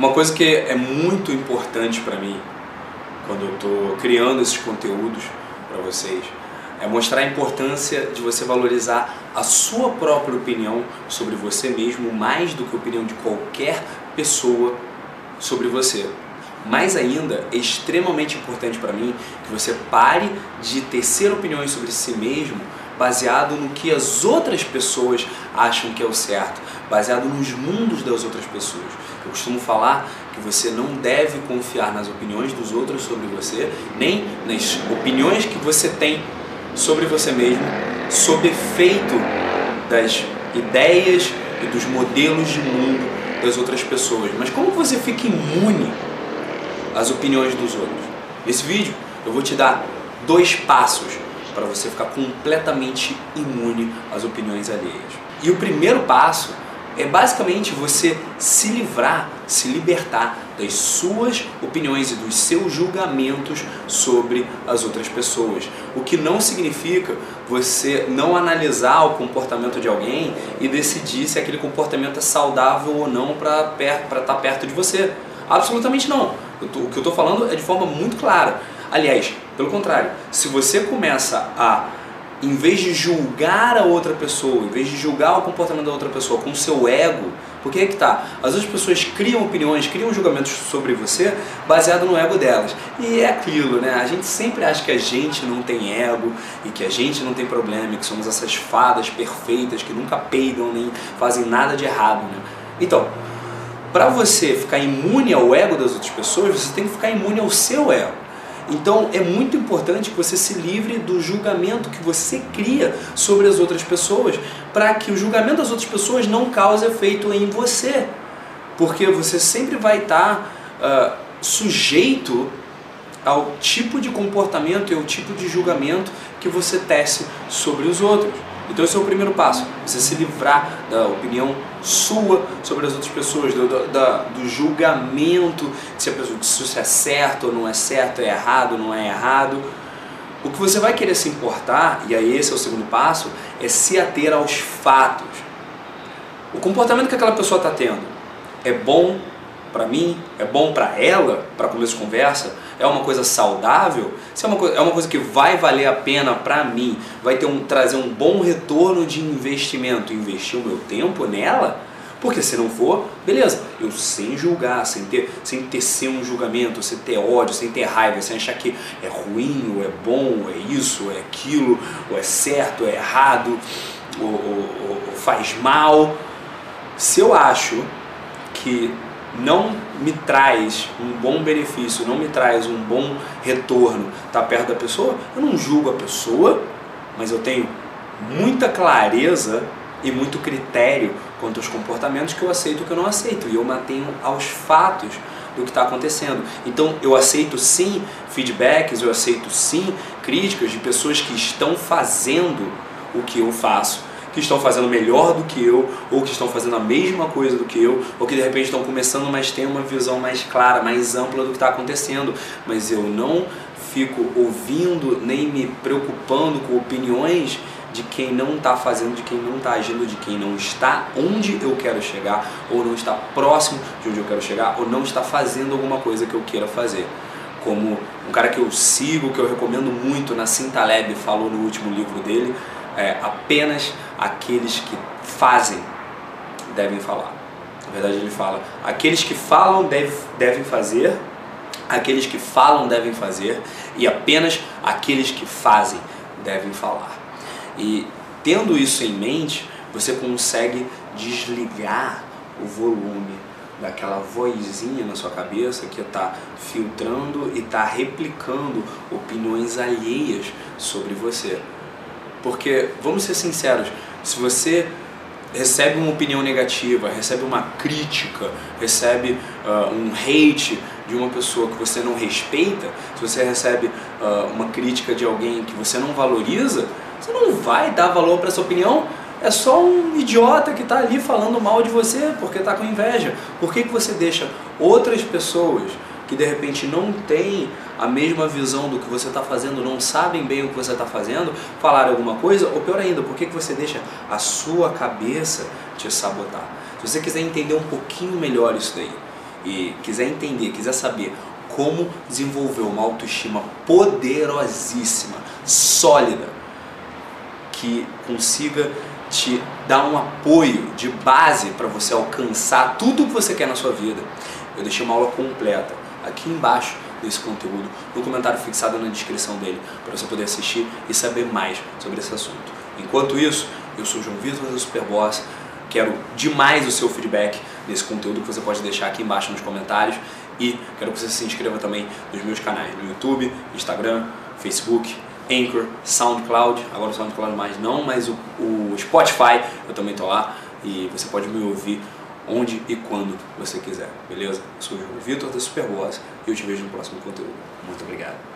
Uma coisa que é muito importante para mim quando eu estou criando esses conteúdos para vocês é mostrar a importância de você valorizar a sua própria opinião sobre você mesmo mais do que a opinião de qualquer pessoa sobre você. Mais ainda, é extremamente importante para mim que você pare de tecer opiniões sobre si mesmo baseado no que as outras pessoas acham que é o certo, baseado nos mundos das outras pessoas. Eu costumo falar que você não deve confiar nas opiniões dos outros sobre você, nem nas opiniões que você tem sobre você mesmo, sob efeito das ideias e dos modelos de mundo das outras pessoas. Mas como você fica imune às opiniões dos outros? Nesse vídeo eu vou te dar dois passos para você ficar completamente imune às opiniões alheias. E o primeiro passo é basicamente você se livrar, se libertar das suas opiniões e dos seus julgamentos sobre as outras pessoas. O que não significa você não analisar o comportamento de alguém e decidir se aquele comportamento é saudável ou não para estar tá perto de você. Absolutamente não. o que eu estou falando é de forma muito clara. Aliás, pelo contrário, se você começa a em vez de julgar a outra pessoa, em vez de julgar o comportamento da outra pessoa com o seu ego, porque é que tá? As outras pessoas criam opiniões, criam julgamentos sobre você baseado no ego delas. E é aquilo, né? A gente sempre acha que a gente não tem ego e que a gente não tem problema, e que somos essas fadas perfeitas que nunca peidam nem fazem nada de errado, né? Então, para você ficar imune ao ego das outras pessoas, você tem que ficar imune ao seu ego. Então é muito importante que você se livre do julgamento que você cria sobre as outras pessoas, para que o julgamento das outras pessoas não cause efeito em você. Porque você sempre vai estar uh, sujeito ao tipo de comportamento e ao tipo de julgamento que você tece sobre os outros. Então esse é o primeiro passo, você se livrar da opinião sua sobre as outras pessoas, do, do, do julgamento se, a pessoa, se isso é certo ou não é certo, é errado ou não é errado. O que você vai querer se importar, e aí esse é o segundo passo, é se ater aos fatos. O comportamento que aquela pessoa está tendo é bom para mim, é bom para ela, para começo de conversa, é uma coisa saudável, se é uma coisa, é uma coisa que vai valer a pena para mim, vai ter um, trazer um bom retorno de investimento, investir o meu tempo nela, porque se não for, beleza, eu sem julgar, sem ter, sem tecer um julgamento, sem ter ódio, sem ter raiva, sem achar que é ruim, ou é bom, ou é isso, ou é aquilo, ou é certo, ou é errado, ou, ou, ou faz mal. Se eu acho que não me traz um bom benefício, não me traz um bom retorno tá perto da pessoa, eu não julgo a pessoa, mas eu tenho muita clareza e muito critério quanto aos comportamentos que eu aceito e que eu não aceito. E eu mantenho aos fatos do que está acontecendo. Então eu aceito sim feedbacks, eu aceito sim críticas de pessoas que estão fazendo o que eu faço que estão fazendo melhor do que eu, ou que estão fazendo a mesma coisa do que eu, ou que de repente estão começando, mas têm uma visão mais clara, mais ampla do que está acontecendo. Mas eu não fico ouvindo nem me preocupando com opiniões de quem não está fazendo, de quem não está agindo, de quem não está onde eu quero chegar, ou não está próximo de onde eu quero chegar, ou não está fazendo alguma coisa que eu queira fazer. Como um cara que eu sigo, que eu recomendo muito, Nassim Taleb falou no último livro dele, é, apenas aqueles que fazem devem falar. Na verdade, ele fala: aqueles que falam deve, devem fazer, aqueles que falam devem fazer, e apenas aqueles que fazem devem falar. E tendo isso em mente, você consegue desligar o volume daquela vozinha na sua cabeça que está filtrando e está replicando opiniões alheias sobre você. Porque, vamos ser sinceros, se você recebe uma opinião negativa, recebe uma crítica, recebe uh, um hate de uma pessoa que você não respeita, se você recebe uh, uma crítica de alguém que você não valoriza, você não vai dar valor para essa opinião. É só um idiota que está ali falando mal de você porque está com inveja. Por que, que você deixa outras pessoas que de repente não têm a mesma visão do que você está fazendo, não sabem bem o que você está fazendo, falar alguma coisa, ou pior ainda, por que, que você deixa a sua cabeça te sabotar? Se você quiser entender um pouquinho melhor isso daí, e quiser entender, quiser saber como desenvolver uma autoestima poderosíssima, sólida, que consiga te dar um apoio de base para você alcançar tudo o que você quer na sua vida. Eu deixei uma aula completa aqui embaixo desse conteúdo, no comentário fixado na descrição dele, para você poder assistir e saber mais sobre esse assunto. Enquanto isso, eu sou o João Vitor da Superboss, quero demais o seu feedback nesse conteúdo que você pode deixar aqui embaixo nos comentários. E quero que você se inscreva também nos meus canais no YouTube, Instagram, Facebook, Anchor, SoundCloud, agora o SoundCloud mais não, mas o, o Spotify eu também estou lá. E você pode me ouvir onde e quando você quiser, beleza? Eu sou o Vitor da Superboss e eu te vejo no próximo conteúdo. Muito obrigado.